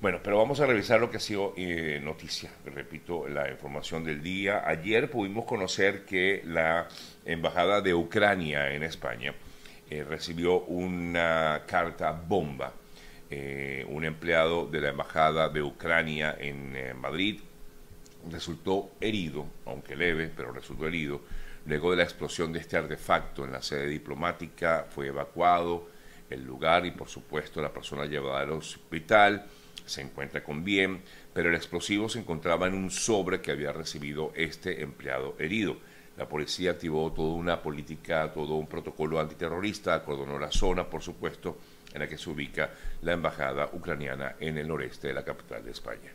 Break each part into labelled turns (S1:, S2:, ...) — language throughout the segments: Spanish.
S1: Bueno, pero vamos a revisar lo que ha sido eh, noticia. Repito, la información del día. Ayer pudimos conocer que la Embajada de Ucrania en España eh, recibió una carta bomba. Eh, un empleado de la Embajada de Ucrania en Madrid resultó herido, aunque leve, pero resultó herido. Luego de la explosión de este artefacto en la sede diplomática, fue evacuado el lugar y, por supuesto, la persona llevada al hospital se encuentra con bien, pero el explosivo se encontraba en un sobre que había recibido este empleado herido. La policía activó toda una política, todo un protocolo antiterrorista, acordonó la zona, por supuesto, en la que se ubica la embajada ucraniana en el noreste de la capital de España.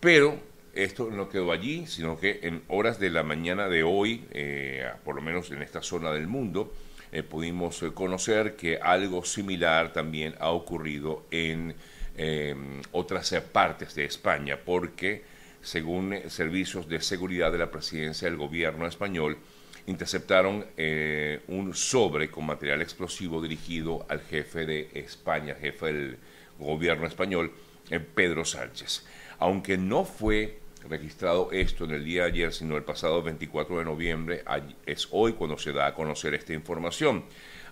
S1: Pero esto no quedó allí, sino que en horas de la mañana de hoy, eh, por lo menos en esta zona del mundo, eh, pudimos eh, conocer que algo similar también ha ocurrido en Em, otras partes de España, porque según servicios de seguridad de la presidencia del gobierno español, interceptaron eh, un sobre con material explosivo dirigido al jefe de España, jefe del gobierno español, eh, Pedro Sánchez. Aunque no fue registrado esto en el día de ayer, sino el pasado 24 de noviembre, es hoy cuando se da a conocer esta información.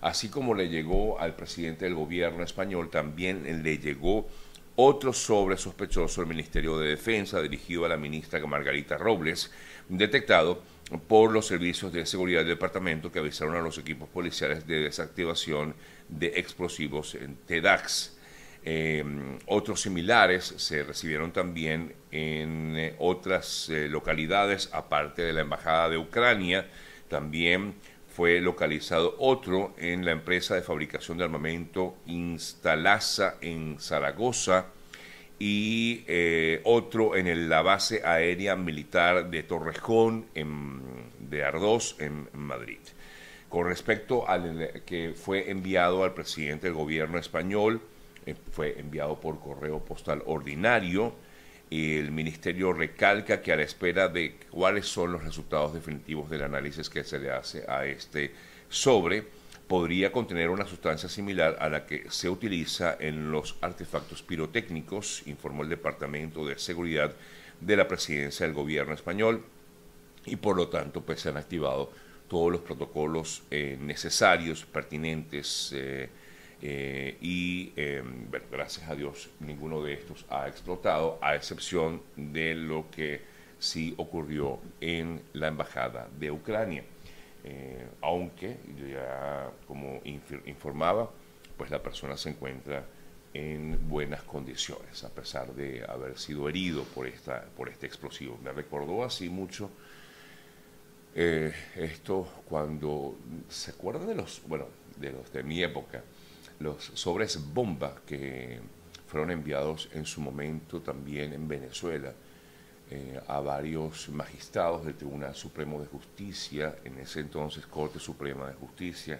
S1: Así como le llegó al presidente del gobierno español, también le llegó otro sobre sospechoso del Ministerio de Defensa dirigido a la ministra Margarita Robles, detectado por los servicios de seguridad del departamento que avisaron a los equipos policiales de desactivación de explosivos en TEDAX. Em, otros similares se recibieron también en eh, otras eh, localidades, aparte de la Embajada de Ucrania, también fue localizado otro en la empresa de fabricación de armamento Instalasa en Zaragoza y eh, otro en la base aérea militar de Torrejón de Ardós en Madrid. Con respecto al que fue enviado al presidente del gobierno español, eh, fue enviado por correo postal ordinario, el ministerio recalca que a la espera de cuáles son los resultados definitivos del análisis que se le hace a este sobre, podría contener una sustancia similar a la que se utiliza en los artefactos pirotécnicos, informó el Departamento de Seguridad de la Presidencia del Gobierno español, y por lo tanto pues, se han activado todos los protocolos eh, necesarios, pertinentes, eh, eh, y em, gracias a Dios ninguno de estos ha explotado, a excepción de lo que sí ocurrió en la embajada de Ucrania. Eh, aunque ya como informaba, pues la persona se encuentra en buenas condiciones, a pesar de haber sido herido por, esta, por este explosivo. Me recordó así mucho eh, esto cuando, ¿se acuerdan de los, bueno, de los de mi época? Los sobres bomba que fueron enviados en su momento también en Venezuela eh, a varios magistrados del Tribunal Supremo de Justicia, en ese entonces Corte Suprema de Justicia.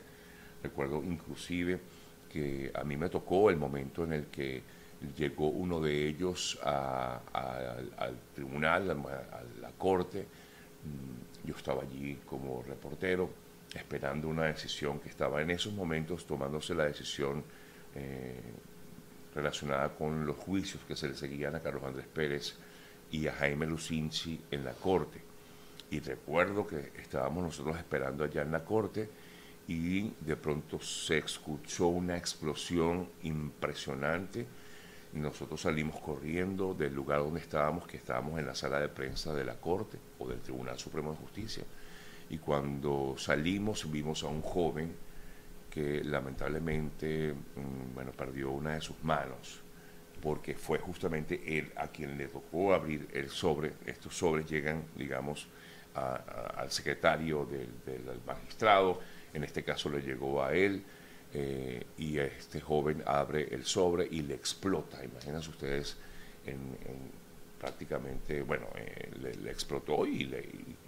S1: Recuerdo inclusive que a mí me tocó el momento en el que llegó uno de ellos al tribunal, a la corte. Mm, yo estaba allí como reportero esperando una decisión que estaba en esos momentos tomándose la decisión eh, relacionada con los juicios que se le seguían a Carlos Andrés Pérez y a Jaime Lucinchi en la corte. Y recuerdo que estábamos nosotros esperando allá en la corte y de pronto se escuchó una explosión impresionante. Y nosotros salimos corriendo del lugar donde estábamos, que estábamos en la sala de prensa de la Corte o del Tribunal Supremo de Justicia y cuando salimos vimos a un joven que lamentablemente mm, bueno, perdió una de sus manos porque fue justamente él a quien le tocó abrir el sobre. Estos sobres llegan, digamos, al secretario del, magistrado, en este caso le llegó a él, eh, y este joven abre el sobre y le explota. Imagínense ustedes en prácticamente, bueno, eh, le, explotó y,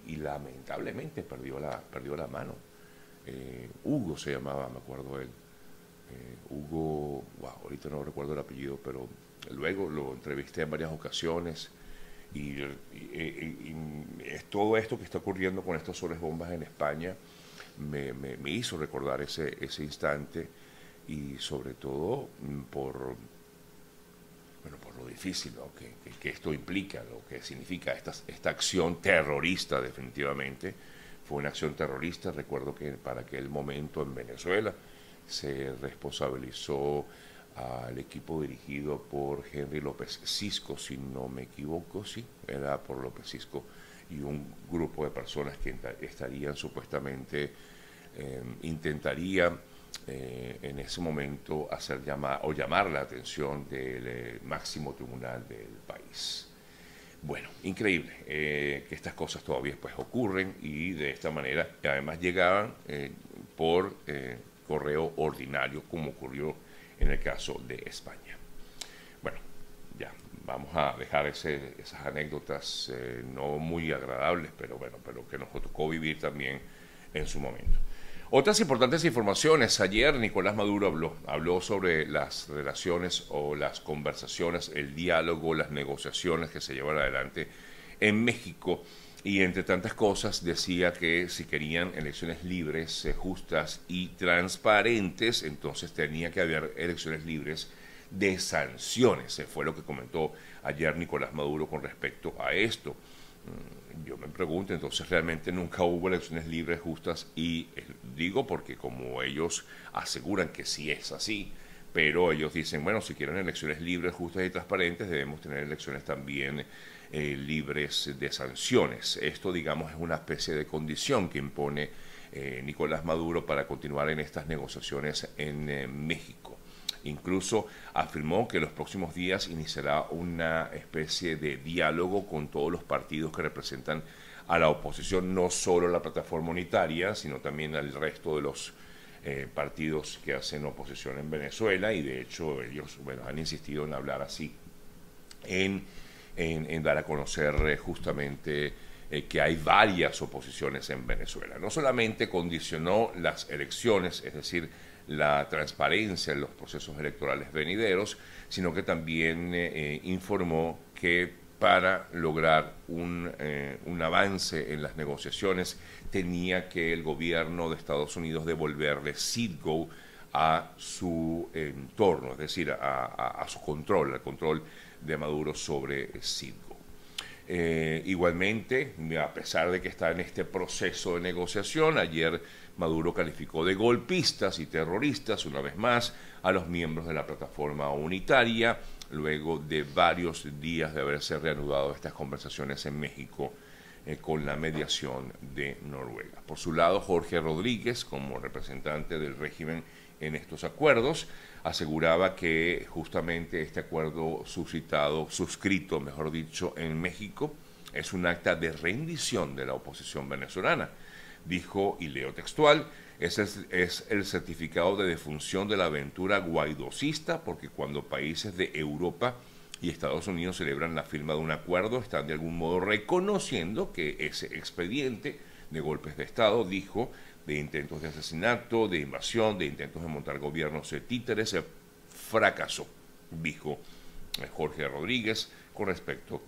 S1: y, lamentablemente perdió la, perdió la mano. Eh, Hugo se llamaba, me acuerdo él. Eh, Hugo, wow, ahorita no recuerdo el apellido, pero luego lo entrevisté en varias ocasiones y, es todo esto que está ocurriendo con soles bombas en España me, me, hizo recordar ese, ese instante y sobre todo por, bueno, por lo difícil lo que, esto implica, lo que significa esta, acción terrorista definitivamente. Fue una acción terrorista, recuerdo que para aquel momento en Venezuela se responsabilizó al equipo dirigido por Henry López Cisco, si no me equivoco, sí, era por López Cisco y un grupo de personas que estarían supuestamente, eh, intentaría eh, en ese momento hacer llamar o llamar la atención del eh, máximo tribunal del país. Bueno, increíble que estas cosas todavía pues ocurren y de esta manera además llegaban por correo ordinario como ocurrió en el caso de España. Bueno, ya, vamos a dejar esas anécdotas eh, no muy agradables, pero bueno, pero que nos tocó vivir también en su momento. Otras importantes informaciones. Ayer Nicolás Maduro habló, habló sobre las relaciones o las conversaciones, el diálogo, las negociaciones que se llevan adelante en México y entre tantas cosas decía que si querían elecciones libres, eh, justas y transparentes, entonces tenía que haber elecciones libres de sanciones. Fue lo que comentó ayer Nicolás Maduro con respecto a esto. Yo me pregunto, entonces realmente nunca hubo elecciones libres, justas y eh, digo porque como ellos aseguran que sí es así, pero ellos dicen, bueno, si quieren elecciones libres, justas y transparentes, debemos tener elecciones también eh, libres de sanciones. Esto, digamos, es una especie de condición que impone eh, Nicolás Maduro para continuar en estas negociaciones en eh, México. Incluso afirmó que en los próximos días iniciará una especie de diálogo con todos los partidos que representan a la oposición, no solo la plataforma unitaria, sino también al resto de los partidos que hacen oposición en Venezuela y de hecho ellos bueno, han insistido en hablar así en en, dar a conocer eh, justamente eh, que hay varias oposiciones en Venezuela. No solamente condicionó las elecciones, es decir, la transparencia en los procesos electorales venideros, sino que también eh, informó que para lograr un, un, avance en las negociaciones tenía que el gobierno de Estados Unidos devolverle Citgo a su entorno, es decir, a, a su control, al control de Maduro sobre Citgo. Eh, igualmente, a pesar de que está en este proceso de negociación, ayer Maduro calificó de golpistas y terroristas, una vez más, a los miembros de la plataforma unitaria, luego de varios días de haberse reanudado estas conversaciones en México eh, con la mediación de Noruega. Por su lado, Jorge Rodríguez, como representante del régimen en estos acuerdos, aseguraba que justamente este acuerdo suscitado, suscrito, mejor dicho, en México, es un acta de rendición de la oposición venezolana. Dijo, y leo textual, es el, es el certificado de defunción de la aventura guaidosista, porque cuando países de Europa y Estados Unidos celebran la firma de un acuerdo, están de algún modo reconociendo que ese expediente de golpes de Estado, dijo, de intentos de asesinato, de invasión, de intentos de montar gobiernos de títeres, fracasó, dijo eh, Jorge Rodríguez con respecto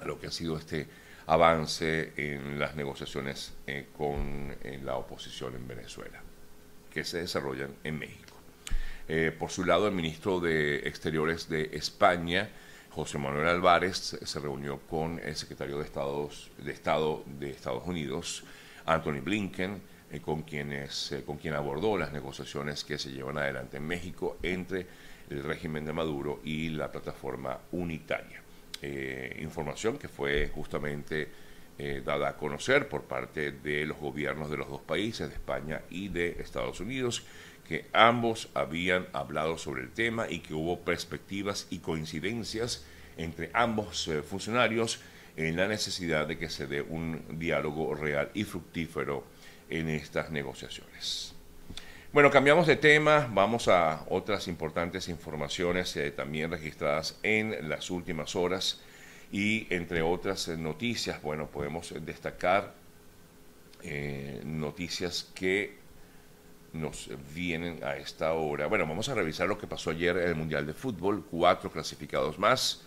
S1: a lo que ha sido este avance en las negociaciones eh, con la oposición en Venezuela, que se desarrollan en México. Eh, por su lado, el ministro de Exteriores de España, José Manuel Álvarez, se reunió con el secretario de, Estado de Estados Unidos, Anthony Blinken, eh, con, quienes, eh, con quien abordó las negociaciones que se llevan adelante en México entre el régimen de Maduro y la plataforma unitaria. Información que fue justamente dada a conocer por parte de los gobiernos de los dos países, de España y de Estados Unidos, que ambos habían hablado sobre el tema y que hubo perspectivas y coincidencias entre ambos funcionarios en la necesidad de que se dé un diálogo real y fructífero en estas negociaciones. Bueno, cambiamos de tema, vamos a otras importantes informaciones eh, también registradas en las últimas horas y entre otras eh, noticias, bueno, podemos destacar eh, noticias que nos vienen a esta hora. Bueno, vamos a revisar lo que pasó ayer en el Mundial de Fútbol, cuatro clasificados más,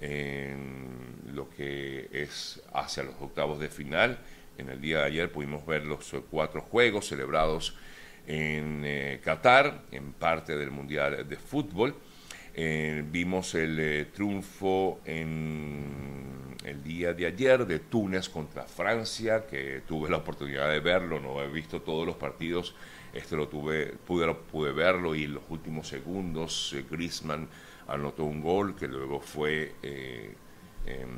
S1: en lo que es hacia los octavos de final en el día de ayer pudimos ver los cuatro juegos celebrados en eh, Qatar, en parte del Mundial de Fútbol. Eh, vimos el eh, triunfo en el día de ayer de Túnez contra Francia, que tuve la oportunidad de verlo, no he visto todos los partidos, este lo tuve, pude, pude verlo y en los últimos segundos eh, Griezmann anotó un gol que luego fue, em,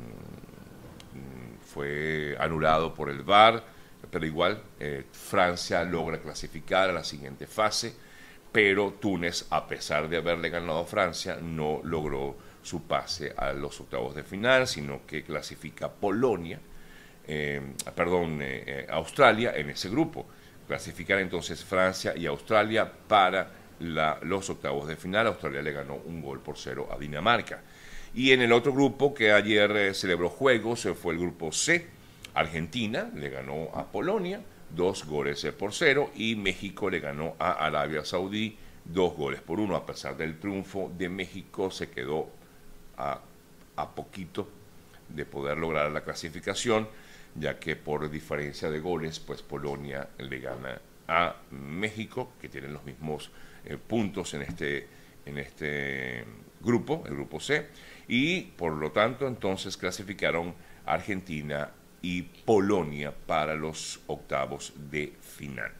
S1: fue anulado por el VAR, pero igual Francia logra clasificar a la siguiente fase pero Túnez, a pesar de haberle ganado a Francia, no logró su pase a los octavos de final, sino que clasifica Polonia, eh, perdón, eh, eh, Australia en ese grupo. Clasificar entonces Francia y Australia para los octavos de final. Australia le ganó un gol por cero a Dinamarca. Y en el otro grupo que ayer celebró juegos fue el grupo C. Argentina le ganó a Polonia dos goles por cero y México le ganó a Arabia Saudí dos goles por uno. A pesar del triunfo de México se quedó a, a poquito de poder lograr la clasificación, ya que por diferencia de goles, pues Polonia le gana a México, que tienen los mismos eh, puntos en este, en este grupo, el grupo C, y por lo tanto entonces clasificaron Argentina y Polonia para los octavos de final.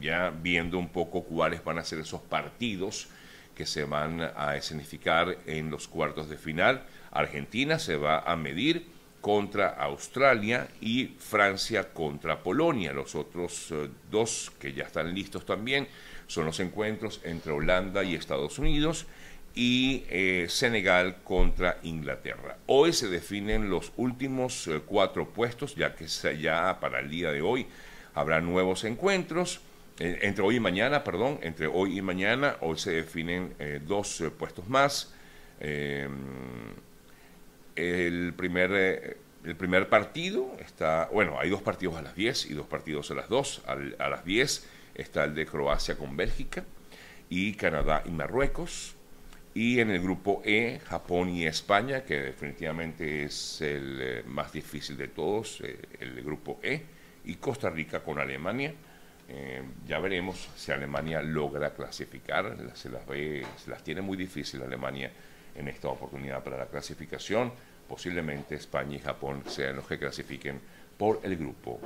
S1: ya viendo un poco cuáles van a ser esos partidos que se van a escenificar en los cuartos de final, Argentina se va a medir contra Australia y Francia contra Polonia. Los otros eh, dos que ya están listos también son los encuentros entre Holanda y Estados Unidos y eh, Senegal contra Inglaterra. Hoy se definen los últimos eh, cuatro puestos, ya que para el día de hoy habrá nuevos encuentros. Eh, entre hoy y mañana, perdón, entre hoy y mañana, hoy se definen dos puestos más. el primer el primer partido está, bueno, hay dos partidos a las 10 y dos partidos a las 2. a las 10 está el de Croacia con Bélgica y Canadá y Marruecos. Y en el grupo E, Japón y España, que definitivamente es el eh, más difícil de todos, eh, el grupo E, y Costa Rica con Alemania. Eh, ya veremos si Alemania logra clasificar, se las, ve, se las tiene muy difícil Alemania en esta oportunidad para la clasificación. Posiblemente España y Japón sean los que clasifiquen por el grupo